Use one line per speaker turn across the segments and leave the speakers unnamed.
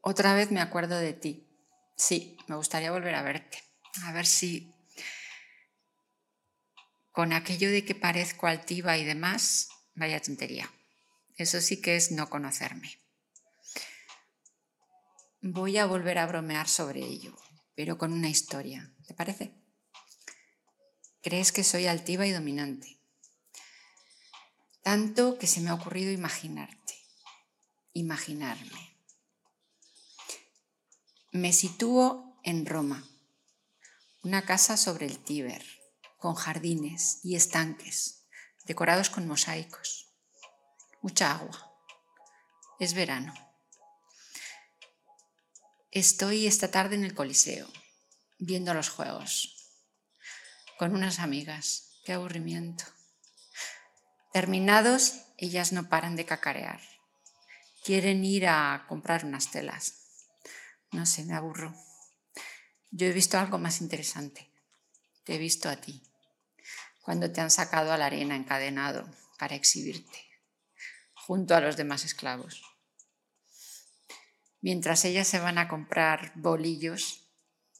Otra vez me acuerdo de ti. Sí, me gustaría volver a verte. A ver si con aquello de que parezco altiva y demás, vaya tontería. Eso sí que es no conocerme. Voy a volver a bromear sobre ello, pero con una historia. ¿Te parece? Crees que soy altiva y dominante. Tanto que se me ha ocurrido imaginarte, imaginarme. Me sitúo en Roma, una casa sobre el Tíber con jardines y estanques decorados con mosaicos. Mucha agua. Es verano. Estoy esta tarde en el Coliseo, viendo los juegos, con unas amigas. Qué aburrimiento. Terminados, ellas no paran de cacarear. Quieren ir a comprar unas telas. No sé, me aburro. Yo he visto algo más interesante. Te he visto a ti, cuando te han sacado a la arena encadenado para exhibirte, junto a los demás esclavos. Mientras ellas se van a comprar bolillos,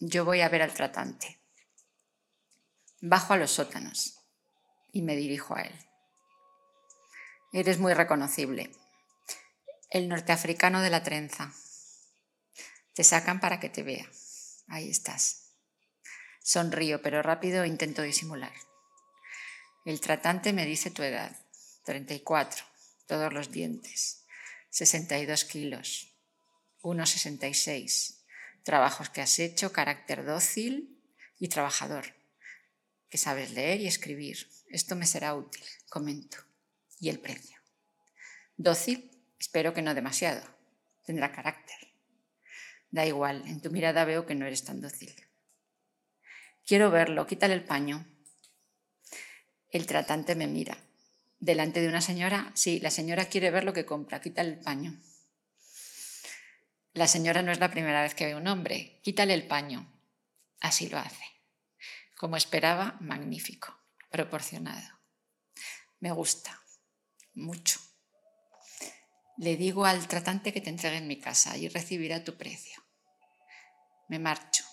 yo voy a ver al tratante. Bajo a los sótanos y me dirijo a él. Eres muy reconocible. El norteafricano de la trenza. Te sacan para que te vea. Ahí estás. Sonrío, pero rápido intento disimular. El tratante me dice tu edad, 34, todos los dientes, 62 kilos, 1,66, trabajos que has hecho, carácter dócil y trabajador, que sabes leer y escribir. Esto me será útil, comento. Y el precio. Dócil, espero que no demasiado. Tendrá carácter. Da igual, en tu mirada veo que no eres tan dócil. Quiero verlo, quítale el paño. El tratante me mira. Delante de una señora, sí, la señora quiere ver lo que compra, quítale el paño. La señora no es la primera vez que ve un hombre, quítale el paño. Así lo hace. Como esperaba, magnífico, proporcionado. Me gusta, mucho. Le digo al tratante que te entregue en mi casa y recibirá tu precio. Me marcho.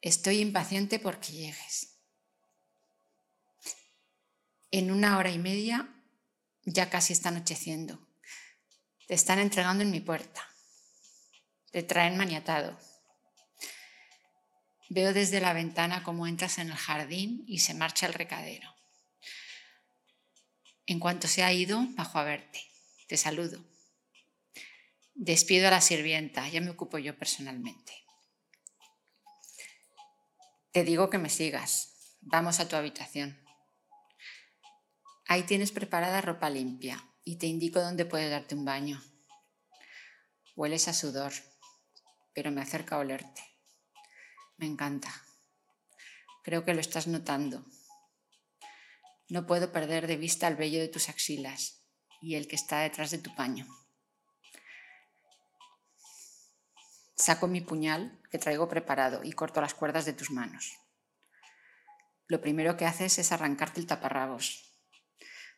Estoy impaciente porque llegues. En una hora y media ya casi está anocheciendo. Te están entregando en mi puerta. Te traen maniatado. Veo desde la ventana cómo entras en el jardín y se marcha el recadero. En cuanto se ha ido, bajo a verte. Te saludo. Despido a la sirvienta, ya me ocupo yo personalmente. Te digo que me sigas. Vamos a tu habitación. Ahí tienes preparada ropa limpia y te indico dónde puedes darte un baño. Hueles a sudor, pero me acerca a olerte. Me encanta. Creo que lo estás notando. No puedo perder de vista el vello de tus axilas y el que está detrás de tu paño. Saco mi puñal que traigo preparado y corto las cuerdas de tus manos. Lo primero que haces es arrancarte el taparrabos.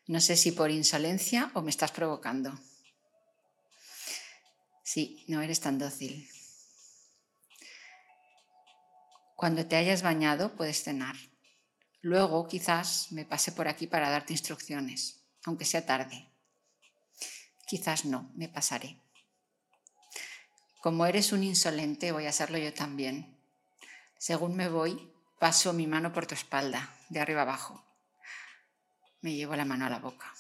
No sé si por insolencia o me estás provocando. Sí, no eres tan dócil. Cuando te hayas bañado puedes cenar. Luego quizás me pase por aquí para darte instrucciones, aunque sea tarde. Quizás no, me pasaré. Como eres un insolente, voy a hacerlo yo también. Según me voy, paso mi mano por tu espalda, de arriba abajo. Me llevo la mano a la boca.